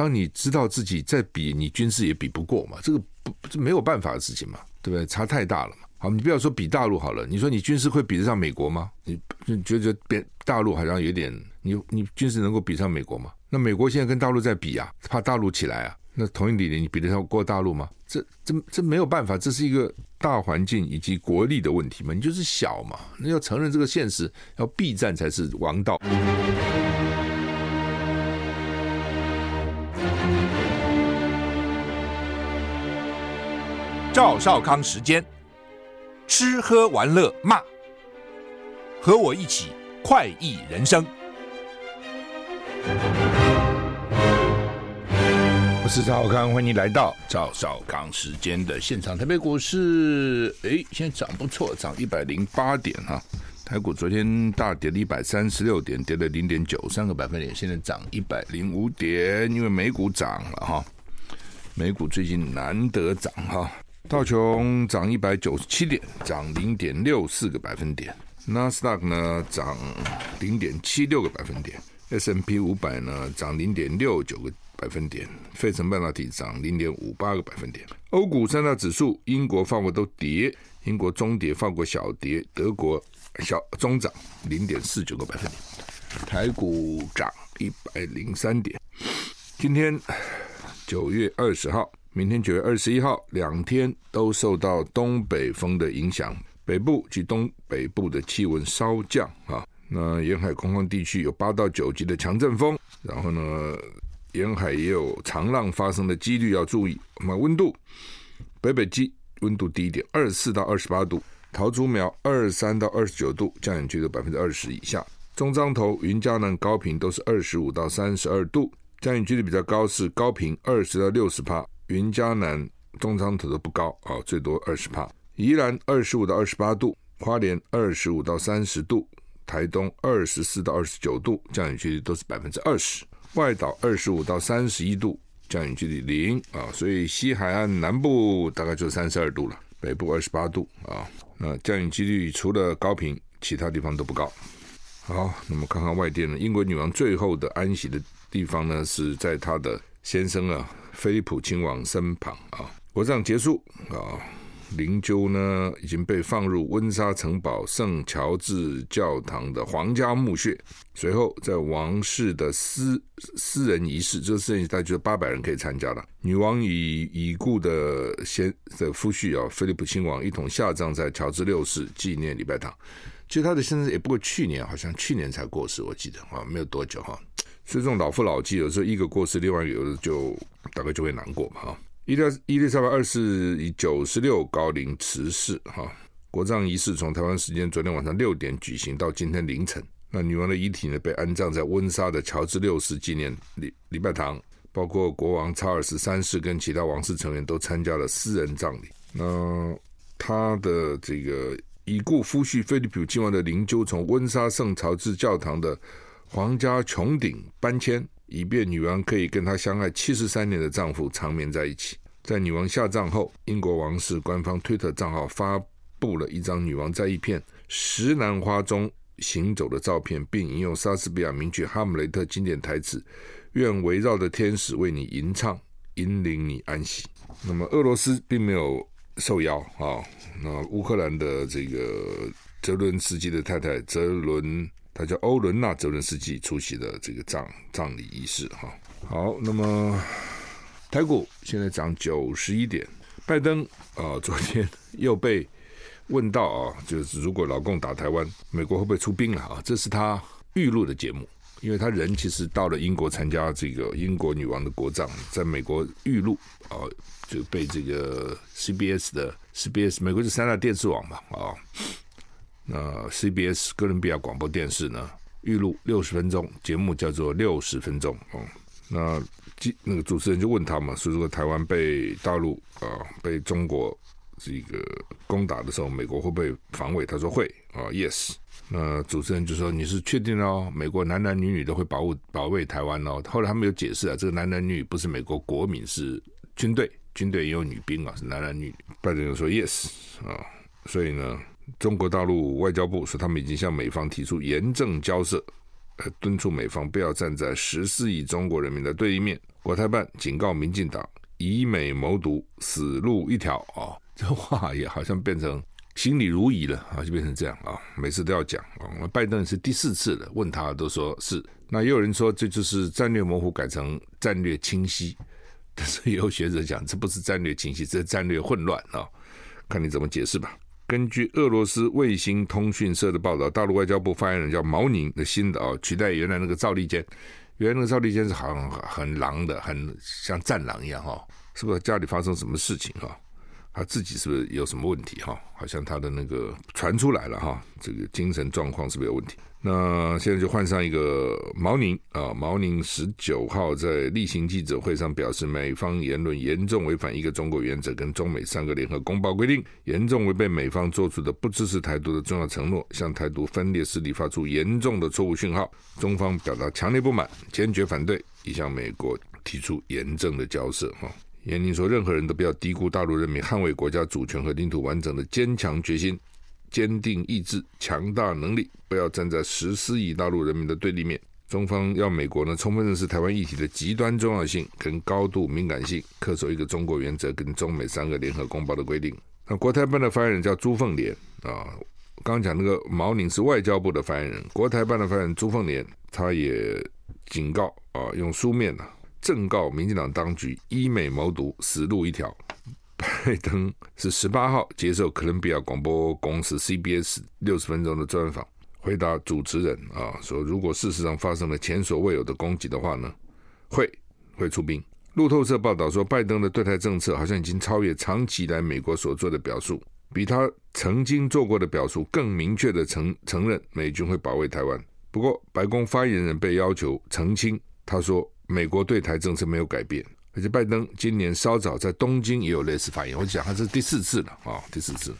当你知道自己在比，你军事也比不过嘛，这个不这没有办法的事情嘛，对不对？差太大了嘛。好，你不要说比大陆好了，你说你军事会比得上美国吗？你你觉得别大陆好像有点，你你军事能够比上美国吗？那美国现在跟大陆在比啊，怕大陆起来啊。那同一理念，你比得上过大陆吗？这这这没有办法，这是一个大环境以及国力的问题嘛。你就是小嘛，那要承认这个现实，要避战才是王道。赵少康时间，吃喝玩乐骂，和我一起快意人生。我是赵少康，欢迎你来到赵少康时间的现场。台北股市，哎，现在涨不错，涨一百零八点哈。台股昨天大跌了一百三十六点，跌了零点九三个百分点，现在涨一百零五点，因为美股涨了哈。美股最近难得涨哈，道琼涨一百九十七点，涨零点六四个百分点。纳斯达克呢涨零点七六个百分点，S&P 五百呢涨零点六九个。百分点，费城半导体涨零点五八个百分点。欧股三大指数，英国、法国都跌，英国中跌，法国小跌，德国小中涨零点四九个百分点。台股涨一百零三点。今天九月二十号，明天九月二十一号，两天都受到东北风的影响，北部及东北部的气温稍降啊。那沿海空旷地区有八到九级的强阵风，然后呢，沿海也有长浪发生的几率要注意。那温度，北北基温度低一点，二十四到二十八度；桃竹苗二三到二十九度，降雨几率百分之二十以下。中彰投、云嘉南、高频都是二十五到三十二度，降雨几率比较高是高频二十到六十帕，云嘉南、中彰投都不高啊，最多二十帕。宜兰二十五到二十八度，花莲二十五到三十度，台东二十四到二十九度，降雨几率都是百分之二十。外岛二十五到三十一度，降雨几率零啊，所以西海岸南部大概就三十二度了，北部二十八度啊。那降雨几率除了高屏，其他地方都不高。好，那么看看外电呢？英国女王最后的安息的地方呢，是在她的先生啊，菲利普亲王身旁啊。国葬结束啊。灵柩呢已经被放入温莎城堡圣乔治教堂的皇家墓穴，随后在王室的私私人仪式，这个私人仪式大概就八百人可以参加了。女王与已故的先的夫婿啊，菲利普亲王一同下葬在乔治六世纪念礼拜堂。其实他的先生也不过去年好像去年才过世，我记得啊，没有多久哈。所以这种老夫老妻，有时候一个过世，另外一个有的就大概就会难过嘛哈。伊丽伊丽莎白二世以九十六高龄辞世，哈，国葬仪式从台湾时间昨天晚上六点举行到今天凌晨。那女王的遗体呢，被安葬在温莎的乔治六世纪念礼礼拜堂，包括国王查尔斯三世跟其他王室成员都参加了私人葬礼。那他的这个已故夫婿菲利普亲王的灵柩从温莎圣乔治教堂的皇家穹顶搬迁。以便女王可以跟她相爱七十三年的丈夫长眠在一起。在女王下葬后，英国王室官方推特账号发布了一张女王在一片石楠花中行走的照片，并引用莎士比亚名曲《哈姆雷特》经典台词：“愿围绕着天使为你吟唱，引领你安息。”那么，俄罗斯并没有受邀啊。那乌克兰的这个泽伦斯基的太太泽伦。他叫欧伦娜·泽伦斯基出席的这个葬葬礼仪式哈。好，那么台股现在涨九十一点。拜登啊，昨天又被问到啊，就是如果老共打台湾，美国会不会出兵了啊？这是他预录的节目，因为他人其实到了英国参加这个 英国女王的国葬，在美国预录啊，就被这个 CBS 的 CBS 美国是三大电视网嘛啊。那 CBS 哥伦比亚广播电视呢，预录六十分钟节目，叫做六十分钟哦。那记那个主持人就问他嘛，说如果台湾被大陆啊、被中国这个攻打的时候，美国会不会防卫？他说会啊、，Yes。那主持人就说你是确定哦，美国男男女女都会保护保卫台湾哦。后来他们有解释啊，这个男男女女不是美国国民，是军队，军队也有女兵啊，是男男女女。拜登就说 Yes 啊、所以呢。中国大陆外交部说，他们已经向美方提出严正交涉，呃，敦促美方不要站在十四亿中国人民的对立面，国台办警告民进党以美谋独，死路一条啊！这话也好像变成心里如意了啊，就变成这样啊，每次都要讲啊。拜登是第四次了，问他都说是。那也有人说这就是战略模糊改成战略清晰，但是也有学者讲这不是战略清晰，这是战略混乱啊，看你怎么解释吧。根据俄罗斯卫星通讯社的报道，大陆外交部发言人叫毛宁的新的啊，取代原来那个赵立坚。原来那个赵立坚是好很狼的，很像战狼一样哈，是不是家里发生什么事情哈？他自己是不是有什么问题哈？好像他的那个传出来了哈，这个精神状况是不是有问题？那现在就换上一个毛宁啊，毛宁十九号在例行记者会上表示，美方言论严重违反一个中国原则跟中美三个联合公报规定，严重违背美方做出的不支持台独的重要承诺，向台独分裂势力发出严重的错误讯号，中方表达强烈不满，坚决反对，已向美国提出严正的交涉。哈，严宁说，任何人都不要低估大陆人民捍卫国家主权和领土完整的坚强决心。坚定意志、强大能力，不要站在十四亿大陆人民的对立面。中方要美国呢，充分认识台湾议题的极端重要性跟高度敏感性，恪守一个中国原则跟中美三个联合公报的规定。那国台办的发言人叫朱凤莲啊，刚讲那个毛宁是外交部的发言人，国台办的发言人朱凤莲，他也警告啊，用书面呢、啊，正告民进党当局以美谋独，死路一条。拜登是十八号接受哥伦比亚广播公司 CBS 六十分钟的专访，回答主持人啊说，如果事实上发生了前所未有的攻击的话呢，会会出兵。路透社报道说，拜登的对台政策好像已经超越长期以来美国所做的表述，比他曾经做过的表述更明确的承承认美军会保卫台湾。不过，白宫发言人被要求澄清，他说美国对台政策没有改变。而且拜登今年稍早在东京也有类似发言，我讲他是第四次了啊、哦，第四次。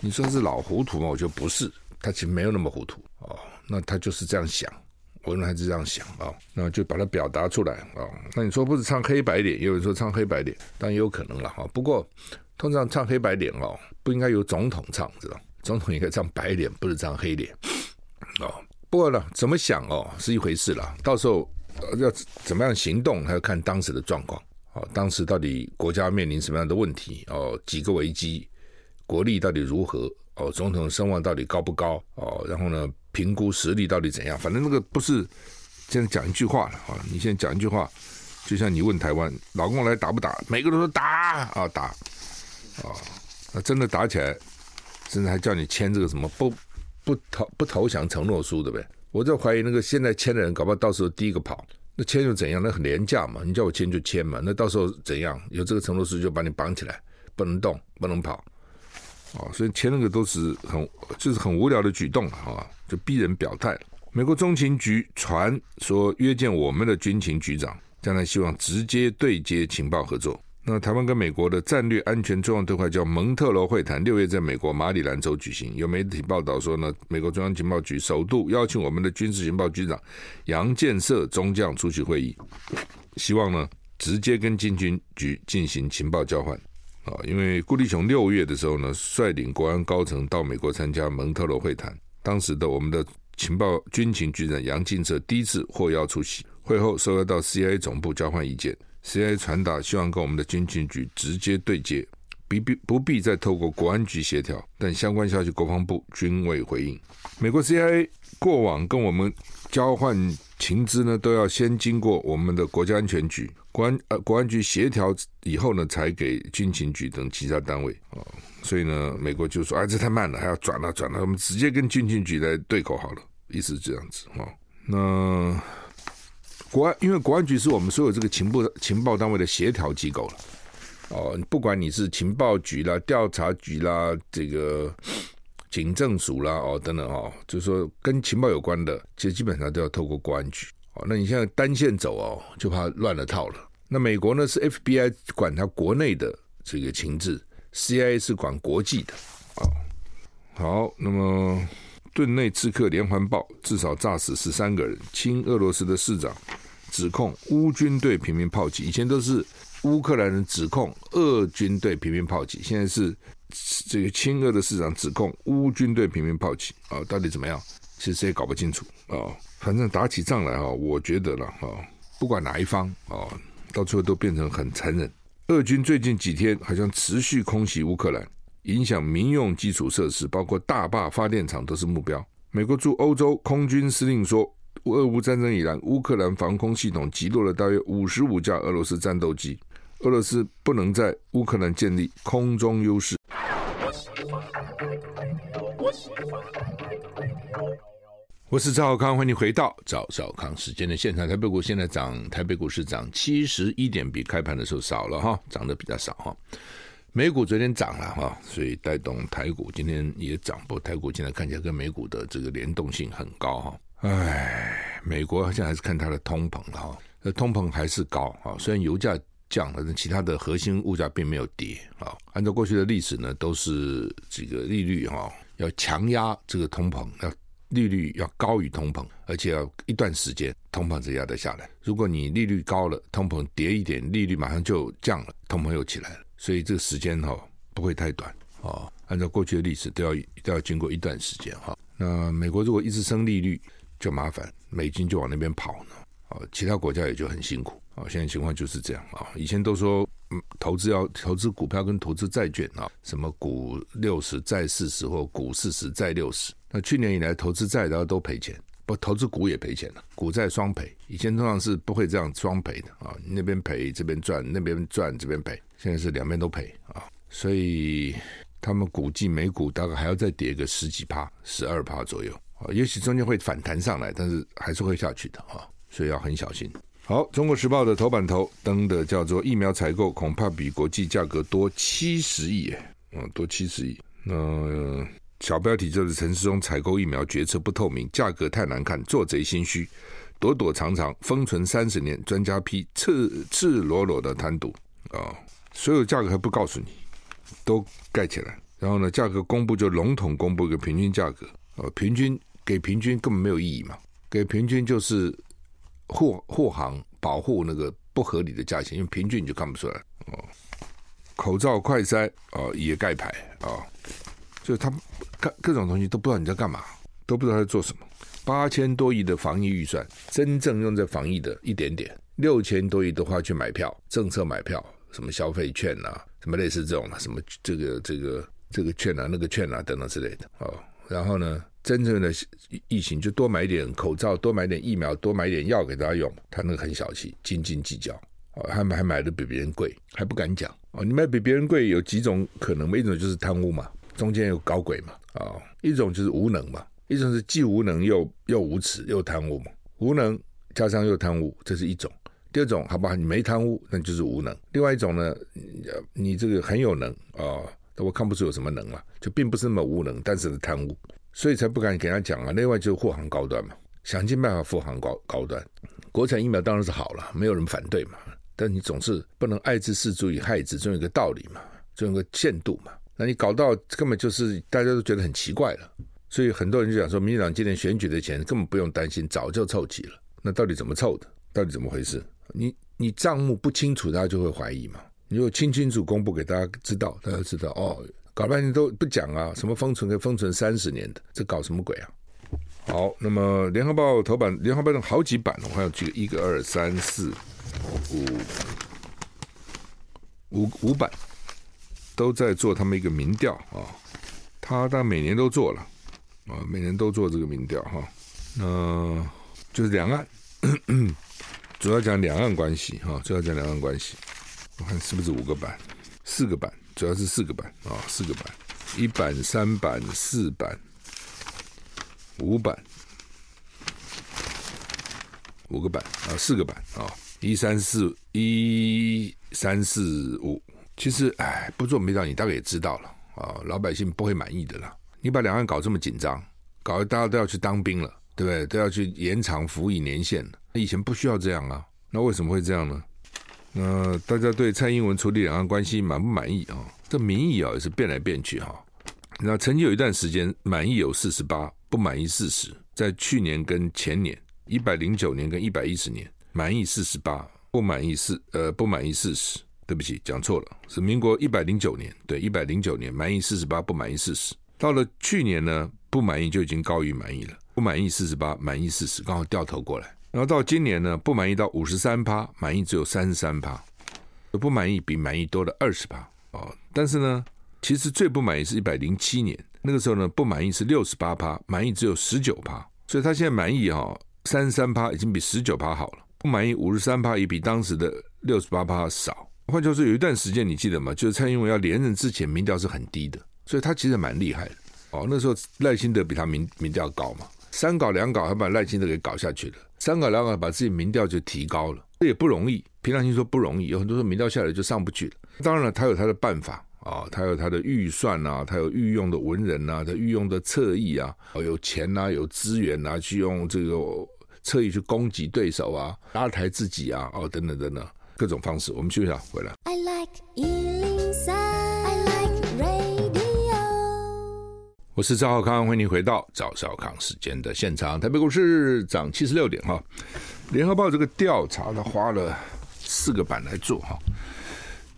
你说是老糊涂吗？我觉得不是，他其实没有那么糊涂哦。那他就是这样想，我认为他是这样想啊、哦。那就把它表达出来啊、哦。那你说不是唱黑白脸，也有人说唱黑白脸，当然也有可能了哈、哦。不过通常唱黑白脸哦，不应该由总统唱，知道？总统应该唱白脸，不是唱黑脸哦。不过呢，怎么想哦是一回事了，到时候。要怎么样行动，还要看当时的状况。哦，当时到底国家面临什么样的问题？哦，几个危机，国力到底如何？哦，总统声望到底高不高？哦，然后呢，评估实力到底怎样？反正那个不是现在讲一句话了啊！你现在讲一句话，就像你问台湾老公来打不打？每个人都说打啊打啊！那真的打起来，甚至还叫你签这个什么不不投不投降承诺书，对不对？我就怀疑那个现在签的人，搞不好到时候第一个跑，那签又怎样？那很廉价嘛，你叫我签就签嘛，那到时候怎样？有这个承诺书就把你绑起来，不能动，不能跑，哦，所以签那个都是很就是很无聊的举动啊，就逼人表态。美国中情局传说约见我们的军情局长，将来希望直接对接情报合作。那台湾跟美国的战略安全重要对话叫蒙特罗会谈，六月在美国马里兰州举行。有媒体报道说呢，美国中央情报局首度邀请我们的军事情报局长杨建设中将出席会议，希望呢直接跟军局进行情报交换。啊，因为顾立雄六月的时候呢，率领国安高层到美国参加蒙特罗会谈，当时的我们的情报军情局长杨建设第一次获邀出席，会后受邀到 CIA 总部交换意见。CIA 传达希望跟我们的军情局直接对接，不必不必再透过国安局协调，但相关消息国防部均未回应。美国 CIA 过往跟我们交换情资呢，都要先经过我们的国家安全局、国安呃国安局协调以后呢，才给军情局等其他单位啊。所以呢，美国就说：“哎，这太慢了，还要转了转了，我们直接跟军情局来对口好了。”意思这样子啊。那。国安，因为国安局是我们所有这个情报情报单位的协调机构了，哦，不管你是情报局啦、调查局啦、这个警政署啦，哦等等哦，就是说跟情报有关的，其实基本上都要透过国安局。哦，那你现在单线走哦，就怕乱了套了。那美国呢是 FBI 管它国内的这个情治，CIA 是管国际的。哦，好，那么顿内刺客连环爆，至少炸死十三个人，亲俄罗斯的市长。指控乌军对平民炮击，以前都是乌克兰人指控俄军对平民炮击，现在是这个亲俄的市长指控乌军对平民炮击啊，到底怎么样？其实也搞不清楚啊。反正打起仗来哈，我觉得了哈，不管哪一方啊，到最后都变成很残忍。俄军最近几天好像持续空袭乌克兰，影响民用基础设施，包括大坝发电厂都是目标。美国驻欧洲空军司令说，俄乌战争以来，乌克兰防空系统击落了大约五十五架俄罗斯战斗机。俄罗斯不能在乌克兰建立空中优势。我是赵少康，欢迎回到赵小康时间的现场。台北股现在涨，台北股市涨七十一点，比开盘的时候少了哈，涨得比较少哈。美股昨天涨了哈，所以带动台股今天也涨。不过台股现在看起来跟美股的这个联动性很高哈。哎，美国现在还是看它的通膨哈，那通膨还是高啊。虽然油价降了，但其他的核心物价并没有跌啊。按照过去的历史呢，都是这个利率哈要强压这个通膨要。利率要高于通膨，而且要一段时间，通膨才压得下来。如果你利率高了，通膨跌一点，利率马上就降了，通膨又起来了。所以这个时间哈不会太短啊。按照过去的历史，都要都要经过一段时间哈。那美国如果一直升利率，就麻烦，美金就往那边跑呢。哦，其他国家也就很辛苦。哦，现在情况就是这样啊。以前都说。投资要投资股票跟投资债券啊，什么股六十债四十或股四十债六十。那去年以来投资债然后都赔钱，不投资股也赔钱了，股债双赔。以前通常是不会这样双赔的啊，那边赔这边赚，那边赚这边赔。现在是两边都赔啊，所以他们估计美股大概还要再跌个十几趴、十二趴左右啊，也许中间会反弹上来，但是还是会下去的啊，所以要很小心。好，《中国时报》的头版头登的叫做“疫苗采购恐怕比国际价格多七十亿”，嗯，多七十亿。那、小标题就是陈时中采购疫苗决策不透明，价格太难看，做贼心虚，躲躲藏藏，封存三十年，专家批赤赤裸裸的贪渎啊、所有价格还不告诉你，都盖起来，然后呢，价格公布就笼统公布一个平均价格啊、哦，平均给平均根本没有意义嘛，给平均就是。货货行保护那个不合理的价钱，因为平均你就看不出来哦。口罩、快筛哦也盖牌啊，就他各各种东西都不知道你在干嘛，都不知道在做什么。八千多亿的防疫预算，真正用在防疫的一点点，六千多亿都花去买票，政策买票，什么消费券啊，什么类似这种啊，什么这个这个这个券啊，那个券啊等等之类的哦。然后呢，真正的疫情就多买点口罩，多买点疫苗，多买点药给大家用。他那个很小气，斤斤计较，哦，还还买的比别人贵，还不敢讲哦。你买比别人贵有几种可能？一种就是贪污嘛，中间有搞鬼嘛，啊、一种就是无能嘛，一种是既无能又又无耻又贪污嘛。无能加上又贪污，这是一种。第二种，好不好？你没贪污，那就是无能。另外一种呢，你这个很有能啊。哦我看不出有什么能嘛，就并不是那么无能，但是贪污，所以才不敢给他讲啊。另外就是货行高端嘛，想尽办法货行高高端。国产疫苗当然是好了，没有人反对嘛。但你总是不能爱之深以害之，总有个道理嘛，总有个限度嘛。那你搞到根本就是大家都觉得很奇怪了，所以很多人就讲说，民进党今年选举的钱根本不用担心，早就凑齐了。那到底怎么凑的？到底怎么回事？你你账目不清楚，大家就会怀疑嘛。你如果清清楚公布给大家知道，大家知道哦。搞半天都不讲啊，什么封存可以封存三十年的，这搞什么鬼啊？好，那么联合报头版，联合报的好几版，我还有几个，一个二三四五五五版，都在做他们一个民调啊。他当然每年都做了啊，每年都做这个民调哈。那就是两岸，主要讲两岸关系哈，主要讲两岸关系。我看是不是五个版，四个版，主要是四个版啊、四个版，一版、三版、四版、五版，五个版啊，四个版啊，一三四一三四五。其实，哎，不做没道理，你大概也知道了啊，老百姓不会满意的啦。你把两岸搞这么紧张，搞得大家都要去当兵了，对不对？都要去延长服役年限了。以前不需要这样啊，那为什么会这样呢？那大家对蔡英文处理两岸关系满不满意啊？这民意啊也是变来变去哈。那曾经有一段时间满意有四十八，不满意四十。在去年跟前年，一百零九年跟一百一十年，满意四十八，不满意四呃不满意四十。对不起，讲错了，是民国一百零九年，对，一百零九年满意四十八，不满意四十。到了去年呢，不满意就已经高于满意了，不满意四十八，满意四十，刚好掉头过来。然后到今年呢，不满意到五十三趴，满意只有三十三趴，不满意比满意多了二十趴哦。但是呢，其实最不满意是一百零七年那个时候呢，不满意是六十八趴，满意只有十九趴，所以他现在满意哈三十三趴已经比十九趴好了，不满意五十三趴也比当时的六十八趴少。换句话说，有一段时间你记得吗？就是蔡英文要连任之前，民调是很低的，所以他其实蛮厉害的哦。那时候赖清德比他民民调高嘛。三搞两搞，还把赖清德给搞下去了。三搞两搞，把自己民调就提高了，这也不容易。平常心说不容易，有很多时候民调下来就上不去了。当然了，他有他的办法啊，他有他的预算啊，他有御用的文人啊，他御用的侧翼啊，有钱啊，有资源啊，去用这个侧翼去攻击对手啊，拉抬自己啊，哦，等等等等，各种方式。我们休息下，回来。I like 我是赵少康，欢迎你回到赵少康时间的现场。台北股市涨七十六点哈。联合报这个调查，他花了四个版来做哈。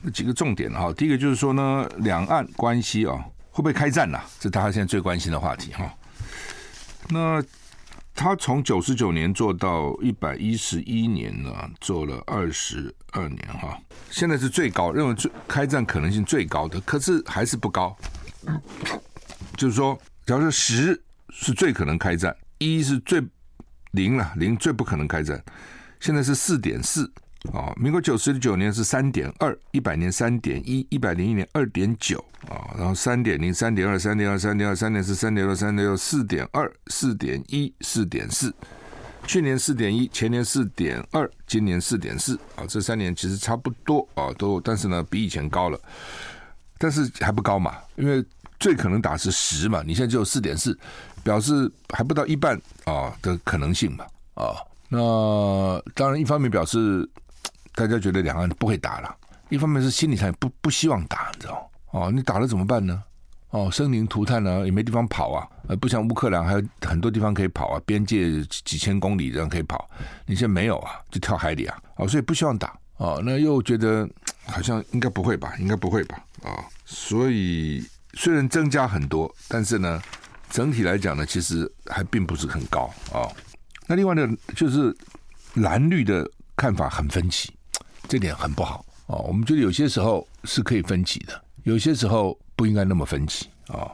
那几个重点哈，第一个就是说呢，两岸关系啊会不会开战呐？这大家现在最关心的话题哈。那他从九十九年做到一百一十一年呢，做了二十二年哈。现在是最高，认为最开战可能性最高的，可是还是不高。就是说，假如说十是最可能开战，一是最零了，零最不可能开战。现在是四点四啊，民国九十九年是三点二，一百年三点一，一百零一年二点九啊，然后三点零、三点二、三点二、三点二、三点四、三点六、三点六、四点二、四点一、四点四。去年四点一，前年四点二，今年四点四啊，这三年其实差不多啊，都但是呢比以前高了，但是还不高嘛，因为。最可能打是十嘛，你现在只有四点四，表示还不到一半啊的可能性嘛啊。那当然，一方面表示 大家觉得两岸不会打了，一方面是心理上不不希望打，你知道哦，你打了怎么办呢？哦，生灵涂炭呢，也没地方跑啊。呃，不像乌克兰还有很多地方可以跑啊，边界几千公里这样可以跑，你现在没有啊，就跳海里啊。哦，所以不希望打哦。那又觉得 好像应该不会吧，应该不会吧啊，所以。虽然增加很多，但是呢，整体来讲呢，其实还并不是很高啊、哦。那另外呢，就是蓝绿的看法很分歧，这点很不好啊、哦。我们觉得有些时候是可以分歧的，有些时候不应该那么分歧啊、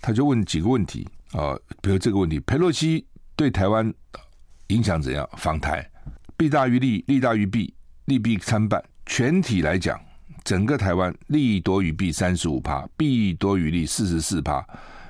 他就问几个问题啊、比如这个问题：裴洛西对台湾影响怎样？访台弊大于利，利大于弊，利弊参半。全体来讲。整个台湾利多于弊三十五趴，弊多于利四十四趴，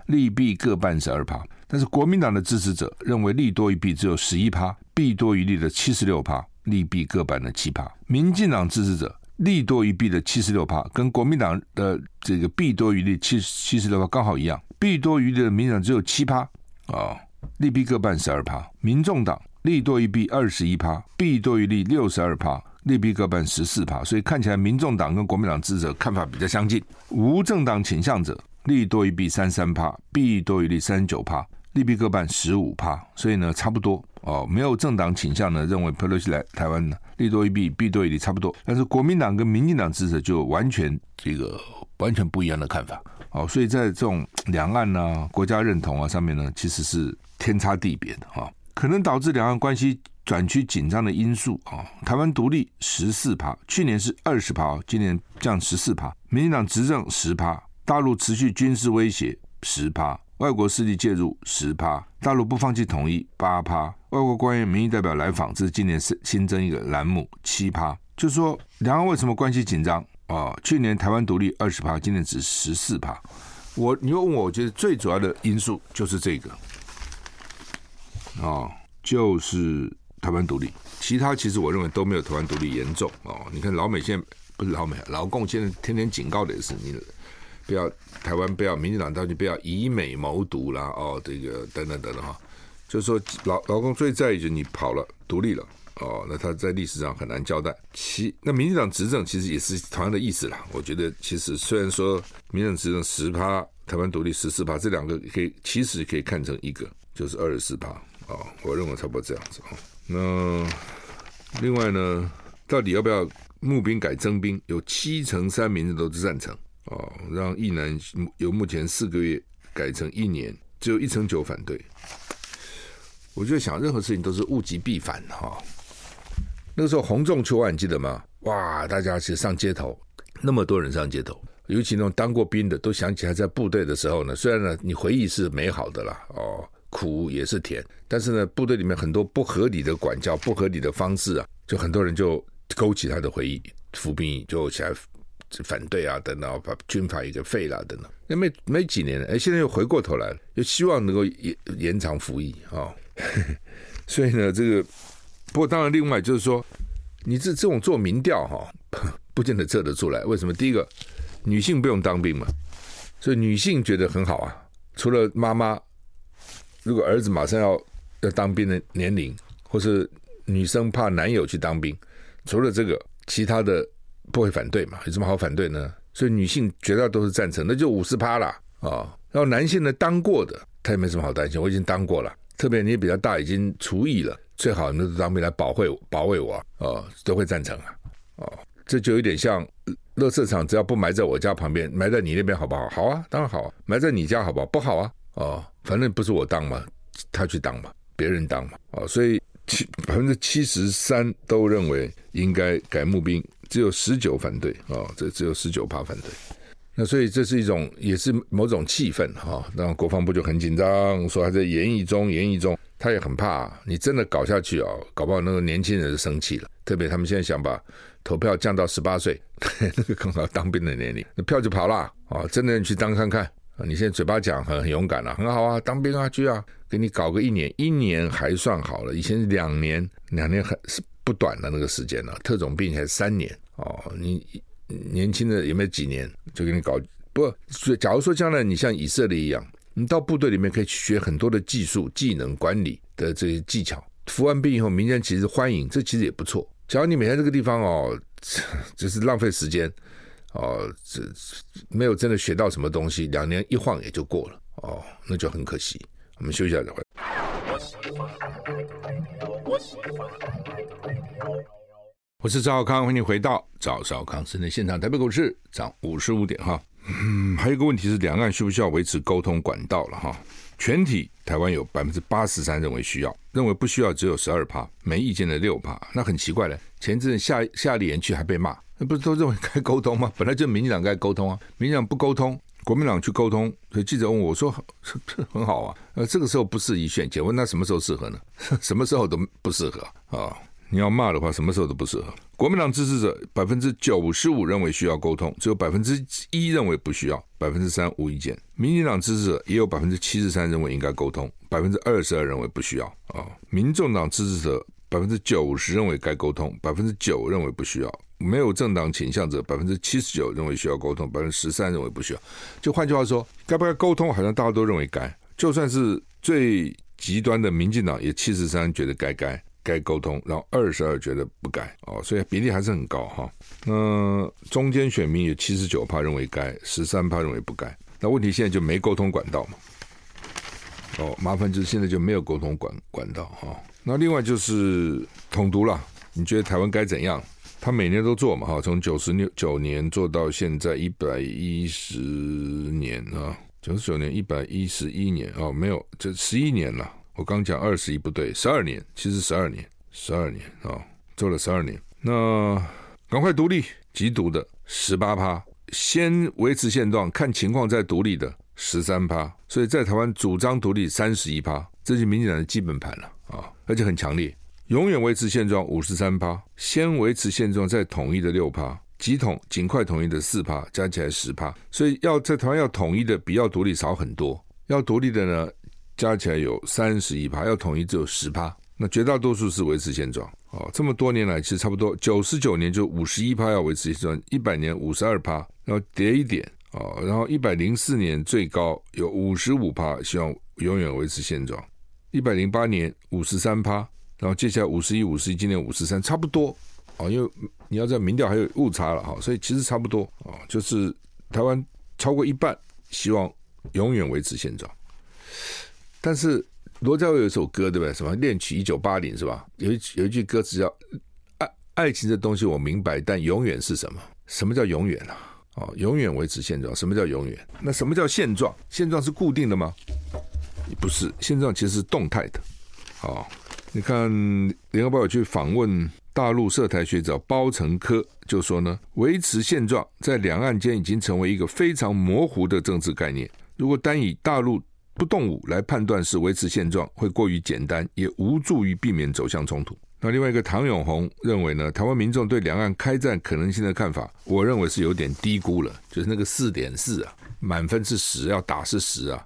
利弊各半十二趴。但是国民党的支持者认为利多于弊只有十一趴，弊多于利的七十六趴，利弊各半的七趴。民进党支持者利多于弊的七十六趴，跟国民党的这个弊多于利七七十六趴刚好一样，弊多于利的民进党只有七趴啊，利弊各半十二趴。民众党利多于弊二十一趴，弊多于利六十二趴。利弊各半十四趴，所以看起来民众党跟国民党支持者看法比较相近。无政党倾向者利多于弊三三趴，弊多于利三十九趴，利弊各半十五趴，所以呢差不多哦。没有政党倾向呢，认为佩洛西来台湾呢利多于弊，弊多于利差不多。但是国民党跟民进党支持者就完全这个完全不一样的看法哦。所以在这种两岸啊、国家认同啊上面呢，其实是天差地别的哈，可能导致两岸关系。转趋紧张的因素啊，台湾独立十四趴，去年是二十趴，今年降十四趴。民进党执政十趴，大陆持续军事威胁十趴，外国势力介入十趴，大陆不放弃统一八趴，外国官员民意代表来访，这是今年新新增一个栏目七趴。就是说，两岸为什么关系紧张啊？去年台湾独立二十趴，今年只十四趴。我你问我，我觉得最主要的因素就是这个啊，就是。台湾独立，其他其实我认为都没有台湾独立严重哦。你看老美现在不是老美，老共现在天天警告的也是你，不要台湾不要民进党到底不要以美谋独啦哦，这个等等等等哈，就是说老老共最在意就是你跑了独立了哦，那他在历史上很难交代。其那民进党执政其实也是同样的意思啦。我觉得其实虽然说民进执政十趴，台湾独立十四趴，这两个可以其实可以看成一个，就是二十四趴哦。我认为差不多这样子哈。那另外呢，到底要不要募兵改征兵？有七成三民众都是赞成哦，让役男由目前四个月改成一年，只有一成九反对。我就想，任何事情都是物极必反哈。那个时候洪仲丘案你记得吗？哇，大家其实上街头，那么多人上街头，尤其那种当过兵的，都想起还在部队的时候呢。虽然呢，你回忆是美好的啦，哦，苦也是甜，但是呢，部队里面很多不合理的管教、不合理的方式啊，就很多人就勾起他的回忆，服兵役就起来反对啊，等等，把军法也给废了，等等。那没没几年，哎，现在又回过头来了，又希望能够延延长服役啊。哦 所以呢，这个不过当然，另外就是说，你这这种做民调哈，不见得测得出来。为什么？第一个，女性不用当兵嘛，所以女性觉得很好啊。除了妈妈，如果儿子马上要要当兵的年龄，或是女生怕男友去当兵，除了这个，其他的不会反对嘛？有什么好反对呢？所以女性绝大多数赞成，那就五十趴啦啊。然后男性呢，当过的他也没什么好担心，我已经当过了。特别你比较大，已经除役了，最好你当兵来保卫保卫我哦，都会赞成啊哦，这就有点像乐色场，只要不埋在我家旁边，埋在你那边好不好？好啊，当然好啊，埋在你家好不好？不好啊哦，反正不是我当嘛，他去当嘛，别人当嘛哦，所以七百分之七十三都认为应该改募兵，只有十九反对哦，这只有十九怕反对。那所以这是一种，也是某种气氛哈。那国防部就很紧张，说还在演绎中，演绎中，他也很怕你真的搞下去啊，搞不好那个年轻人就生气了。特别他们现在想把投票降到十八岁，那个刚好当兵的年龄，那票就跑了啊！真的你去当看看啊！你现在嘴巴讲很很勇敢了，很好啊，当兵啊去啊，给你搞个一年，一年还算好了，以前两年，两年还是不短的那个时间了，特种兵还三年哦，你。年轻的有没有几年就给你搞？不，假如说将来你像以色列一样，你到部队里面可以去学很多的技术、技能、管理的这些技巧。服完兵以后，民间其实欢迎，这其实也不错。假如你每天这个地方哦，就是浪费时间哦，这没有真的学到什么东西，两年一晃也就过了哦，那就很可惜。我们休息一下再回来。我是赵少康，欢迎回到赵少康室内现场。台北股市涨五十五点哈。嗯，还有一个问题是，两岸需不需要维持沟通管道了哈？全体台湾有百分之八十三认为需要，认为不需要只有十二趴，没意见的六趴。那很奇怪了，前阵夏夏立言去还被骂，不是都认为该沟通吗？本来就民进党该沟通啊，民进党不沟通，国民党去沟通。所以记者问我说：“ 这很好啊，呃，这个时候不适宜选，请问那什么时候适合呢？什么时候都不适合啊。”你要骂的话，什么时候都不适合。国民党支持者百分之九十五认为需要沟通，只有百分之一认为不需要，百分之三无意见。民进党支持者也有百分之七十三认为应该沟通，百分之二十二认为不需要。啊，民众党支持者百分之九十认为该沟通，百分之九认为不需要。没有政党倾向者百分之七十九认为需要沟通，百分之十三认为不需要。就换句话说，该不该沟通，好像大家都认为该。就算是最极端的民进党，也七十三觉得该该。该沟通，然后二十二觉得不该哦，所以比例还是很高哈。那中间选民有七十九趴认为该，十三趴认为不该。那问题现在就没沟通管道嘛？哦，麻烦就是现在就没有沟通管管道哈。那另外就是统独了，你觉得台湾该怎样？他每年都做嘛哈，从九十六九年做到现在一百一十年啊，九十九年一百一十一年哦，没有，这十一年了。我刚讲二十一不对，十二年，其实十二年，十二年啊、做了十二年。那赶快独立，急独的十八趴，先维持现状，看情况再独立的十三趴。所以在台湾主张独立三十一趴，这是民进党的基本盘了啊、而且很强烈。永远维持现状五十三趴，先维持现状再统一的六趴，几统尽快统一的四趴，加起来十趴。所以要在台湾要统一的比要独立少很多，要独立的呢？加起来有三十一趴，要统一只有十趴，那绝大多数是维持现状。哦，这么多年来，其实差不多九十九年就五十一趴要维持现状，一百年五十二趴，然后跌一点哦，然后一百零四年最高有五十五趴，希望永远维持现状。一百零八年五十三趴，然后接下来五十一、五十一，今年五十三，差不多哦。因为你要在民调还有误差了哈，所以其实差不多哦，就是台湾超过一半希望永远维持现状。但是罗大佑有一首歌对不对？什么恋曲一九八零是吧？有一有一句歌词叫“爱爱情这东西我明白，但永远是什么？什么叫永远啊？哦，永远维持现状。什么叫永远？那什么叫现状？现状是固定的吗？不是，现状其实是动态的。哦，你看联合报有去访问大陆涉台学者包成科，就说呢，维持现状在两岸间已经成为一个非常模糊的政治概念。如果单以大陆不动武来判断是维持现状，会过于简单，也无助于避免走向冲突。那另外一个唐永红认为呢，台湾民众对两岸开战可能性的看法，我认为是有点低估了，就是那个四点四啊，满分是十，要打是十啊，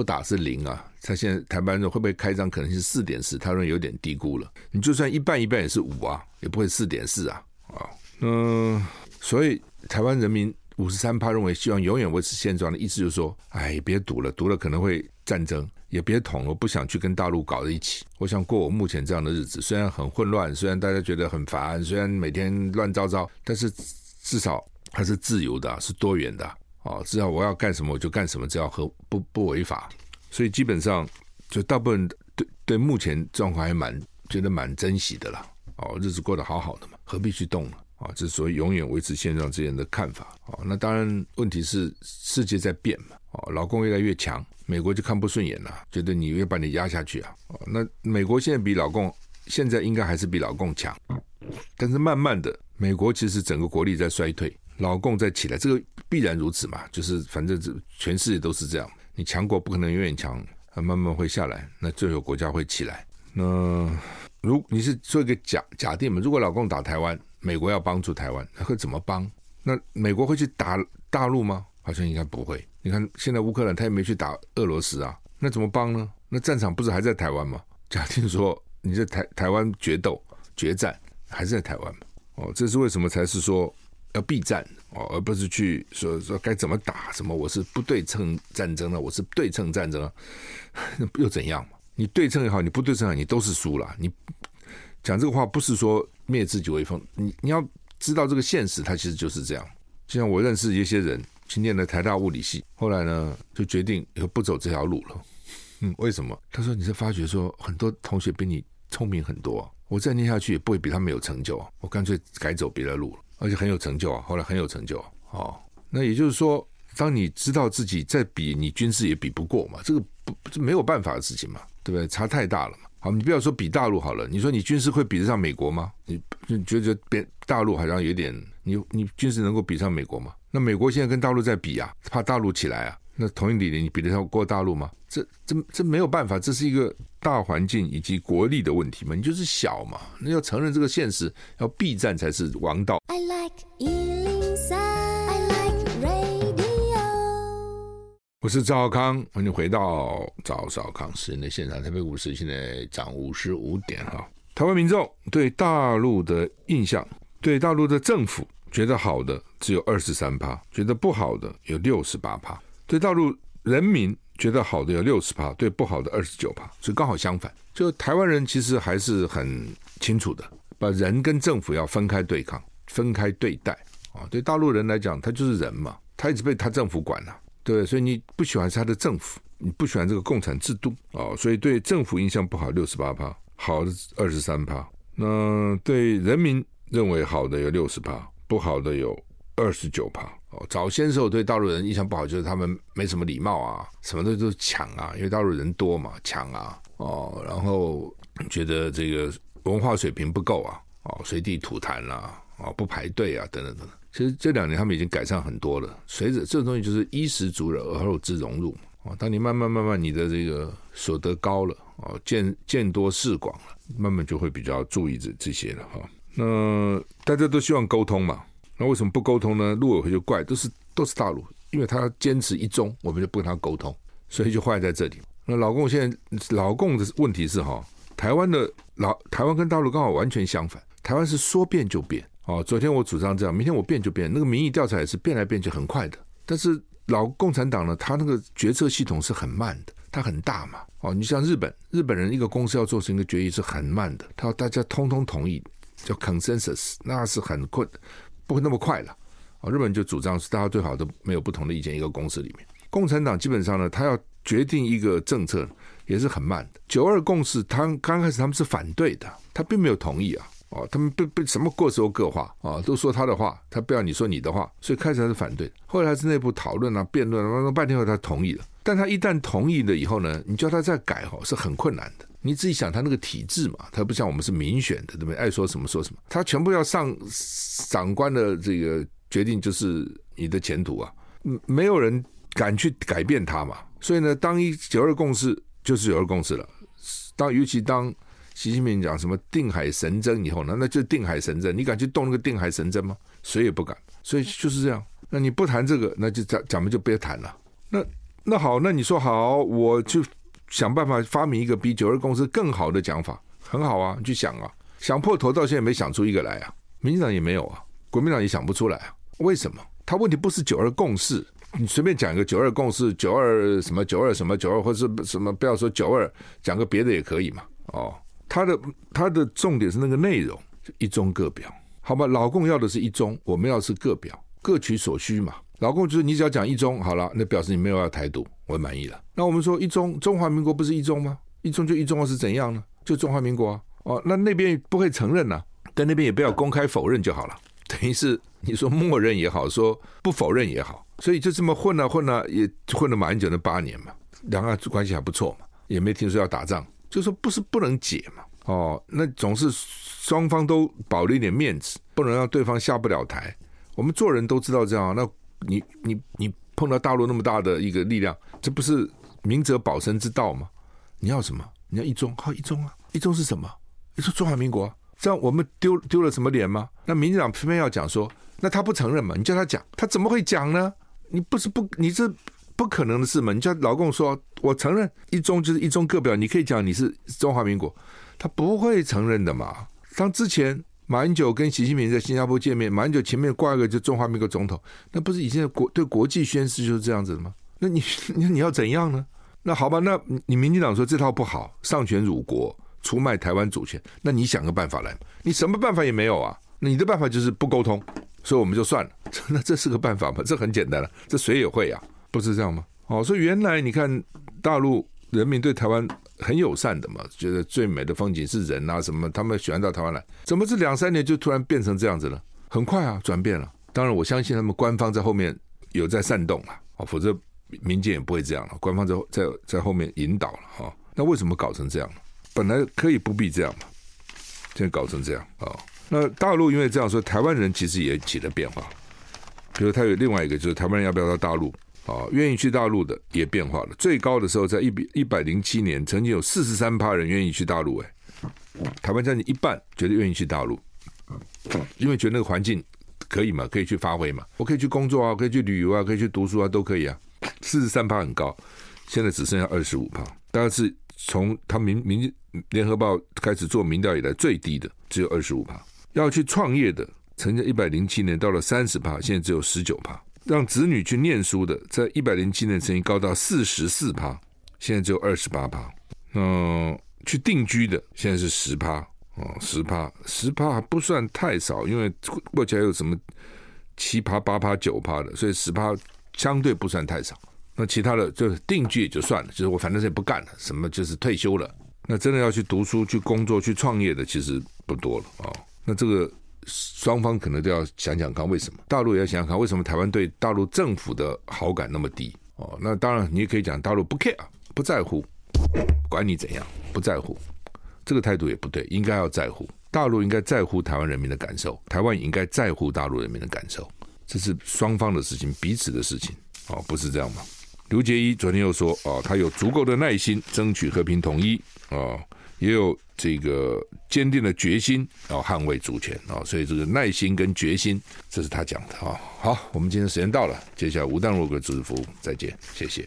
不打是零啊。他现在台湾人会不会开张，可能是四点四，他认为有点低估了。你就算一半一半也是五啊，也不会四点四啊啊。嗯，所以台湾人民。五十三趴认为希望永远维持现状的意思就是说，哎，别赌了，赌了可能会战争，也别捅了，我不想去跟大陆搞在一起，我想过我目前这样的日子，虽然很混乱，虽然大家觉得很烦，虽然每天乱糟糟，但是至少它是自由的，是多元的，哦，只要我要干什么我就干什么，只要和不不违法，所以基本上就大部分对对目前状况还蛮觉得蛮珍惜的啦，哦，日子过得好好的嘛，何必去动呢？啊，这是所谓永远维持现状之人的看法。啊，那当然，问题是世界在变嘛。哦，老共越来越强，美国就看不顺眼了，觉得你越把你压下去啊。哦，那美国现在比老共现在应该还是比老共强，但是慢慢的，美国其实整个国力在衰退，老共在起来，这个必然如此嘛。就是反正这全世界都是这样，你强国不可能永远强，慢慢会下来，那最后国家会起来。那如你是做一个假假定嘛，如果老共打台湾。美国要帮助台湾，那会怎么帮？那美国会去打大陆吗？好像应该不会。你看现在乌克兰他也没去打俄罗斯啊，那怎么帮呢？那战场不是还在台湾吗？假定说 你在台台湾决斗决战还是在台湾嘛？哦，这是为什么才是说要避战哦，而不是去说说该怎么打什么？我是不对称战争呢？我是对称战争，那 又怎样嘛？你对称也好，你不对称也好，你都是输了。你。讲这个话不是说灭自己威风，你你要知道这个现实，它其实就是这样。就像我认识一些人，去念了台大物理系，后来呢就决定以后不走这条路了。嗯，为什么？他说你是发觉说很多同学比你聪明很多，我再念下去也不会比他们有成就，我干脆改走别的路了，而且很有成就啊。后来很有成就哦。那也就是说，当你知道自己再比你军事也比不过嘛，这个不这没有办法的事情嘛，对不对？差太大了嘛。好，你不要说比大陆好了，你说你军事会比得上美国吗？你你觉得别大陆好像有点，你你军事能够比上美国吗？那美国现在跟大陆在比啊，怕大陆起来啊，那同一理念你比得上过大陆吗？这这这没有办法，这是一个大环境以及国力的问题嘛，你就是小嘛，那要承认这个现实，要避战才是王道。我是赵康，欢迎回到赵少康时间的现场。台北股市现在涨五十五点哈。台湾民众对大陆的印象，对大陆的政府觉得好的只有二十三趴，觉得不好的有六十八趴。对大陆人民觉得好的有六十趴，对不好的二十九趴，所以刚好相反。就台湾人其实还是很清楚的，把人跟政府要分开对抗、分开对待啊。对大陆人来讲，他就是人嘛，他一直被他政府管了。对，所以你不喜欢是他的政府，你不喜欢这个共产制度啊，所以对政府印象不好，六十八趴，好的二十三趴。那对人民认为好的有六十趴，不好的有二十九趴。哦，早先时候对大陆人印象不好，就是他们没什么礼貌啊，什么都都抢啊，因为大陆人多嘛，抢啊，哦，然后觉得这个文化水平不够啊，哦，随地吐痰啊，哦，不排队啊，等等等等。其实这两年他们已经改善很多了。随着这种东西就是衣食足了，而后知荣辱啊。当你慢慢慢慢你的这个所得高了啊，见见多识广了，慢慢就会比较注意这这些了哈。那大家都希望沟通嘛，那为什么不沟通呢？陆委会就怪都是都是大陆，因为他坚持一中，我们就不跟他沟通，所以就坏在这里。那老共现在老共的问题是哈，台湾的老台湾跟大陆刚好完全相反，台湾是说变就变。哦，昨天我主张这样，明天我变就变。那个民意调查也是变来变去，很快的。但是老共产党呢，他那个决策系统是很慢的，他很大嘛。哦，你像日本，日本人一个公司要做成一个决议是很慢的，他要大家通通同意，叫 consensus，那是很困，不会那么快了。哦，日本就主张是大家最好都没有不同的意见，一个公司里面。共产党基本上呢，他要决定一个政策也是很慢的。九二共识，他刚开始他们是反对的，他并没有同意啊。哦，他们被被什么各说各话啊，都说他的话，他不要你说你的话，所以开始还是反对，后来还是内部讨论啊、辩论啊，半天后他同意了。但他一旦同意了以后呢，你叫他再改哈是很困难的，你自己想，他那个体制嘛，他不像我们是民选的，对不对？爱说什么说什么，他全部要上长官的这个决定，就是你的前途啊，没有人敢去改变他嘛。所以呢，当一九二共识就是九二共识了。当尤其当习近平讲什么定海神针以后呢，那就定海神针，你敢去动那个定海神针吗？谁也不敢。所以就是这样。那你不谈这个，那就咱咱们就别谈了。那那好，那你说好，我就想办法发明一个比九二共识更好的讲法，很好啊，你去想啊，想破头到现在没想出一个来啊。民进党也没有啊，国民党也想不出来啊。为什么？他问题不是九二共识，你随便讲一个九二共识，九二什么九二什么九二，或是什么，不要说九二，讲个别的也可以嘛。哦，他的他的重点是那个内容，一中各表。好吧，老共要的是一中，我们要的是各表，各取所需嘛。老共就是你只要讲一中好了，那表示你没有要台独，我满意了。那我们说一中，中华民国不是一中吗？一中就一中，是怎样呢？就中华民国啊。哦，那那边不会承认呐、啊，但那边也不要公开否认就好了。等于是你说默认也好，说不否认也好，所以就这么混了、啊、混了、啊，也混了蛮久的八年嘛，两岸关系还不错嘛，也没听说要打仗，就说不是不能解嘛。哦，那总是。双方都保留一点面子，不能让对方下不了台。我们做人都知道这样。那你你你碰到大陆那么大的一个力量，这不是明哲保身之道吗？你要什么？你要一中？好，一中啊！一中是什么？你说中华民国，这样我们丢丢了什么脸吗？那民进党偏偏要讲说，那他不承认嘛？你叫他讲，他怎么会讲呢？你不是不，你这不可能的事嘛？你叫老共说，我承认一中就是一中各表，你可以讲你是中华民国，他不会承认的嘛。当之前马英九跟习近平在新加坡见面，马英九前面挂一个就中华民国总统，那不是以前的国对国际宣誓就是这样子的吗？那你你你要怎样呢？那好吧，那你民进党说这套不好，丧权辱国，出卖台湾主权，那你想个办法来，你什么办法也没有啊？那你的办法就是不沟通，所以我们就算了。那这是个办法吗？这很简单了，这谁也会啊，不是这样吗？哦，所以原来你看大陆人民对台湾。很友善的嘛，觉得最美的风景是人啊，什么他们喜欢到台湾来，怎么这两三年就突然变成这样子了？很快啊，转变了。当然，我相信他们官方在后面有在煽动了，哦，否则民间也不会这样了。官方在在在后面引导了哈。那为什么搞成这样？本来可以不必这样嘛，现在搞成这样啊？那大陆因为这样说，台湾人其实也起了变化。比如他有另外一个，就是台湾人要不要到大陆？啊，愿意去大陆的也变化了。最高的时候，在一比一百零七年，曾经有四十三趴人愿意去大陆。哎，台湾将近一半觉得愿意去大陆，因为觉得那个环境可以嘛，可以去发挥嘛。我可以去工作啊，可以去旅游啊，可以去读书啊，都可以啊。四十三趴很高，现在只剩下二十五趴，大概是从他民民联合报开始做民调以来最低的，只有二十五趴。要去创业的，曾经一百零七年到了三十趴，现在只有十九趴。让子女去念书的，在一百零七年曾经高到四十四趴，现在只有二十八趴。嗯，去定居的现在是十趴，哦，十趴，十趴还不算太少，因为过去还有什么七趴、八趴、九趴的，所以十趴相对不算太少。那其他的就定居也就算了，就是我反正是也不干了，什么就是退休了。那真的要去读书、去工作、去创业的，其实不多了啊。那这个。双方可能都要想想看，为什么大陆也要想想看，为什么台湾对大陆政府的好感那么低？哦，那当然你也可以讲大陆不 care，不在乎，管你怎样，不在乎，这个态度也不对，应该要在乎。大陆应该在乎台湾人民的感受，台湾也应该在乎大陆人民的感受，这是双方的事情，彼此的事情，哦，不是这样吗？刘杰一昨天又说，哦，他有足够的耐心争取和平统一，哦。也有这个坚定的决心，要捍卫主权啊，所以这个耐心跟决心，这是他讲的啊。好，我们今天时间到了，接下来吴淡如给主持服务，再见，谢谢。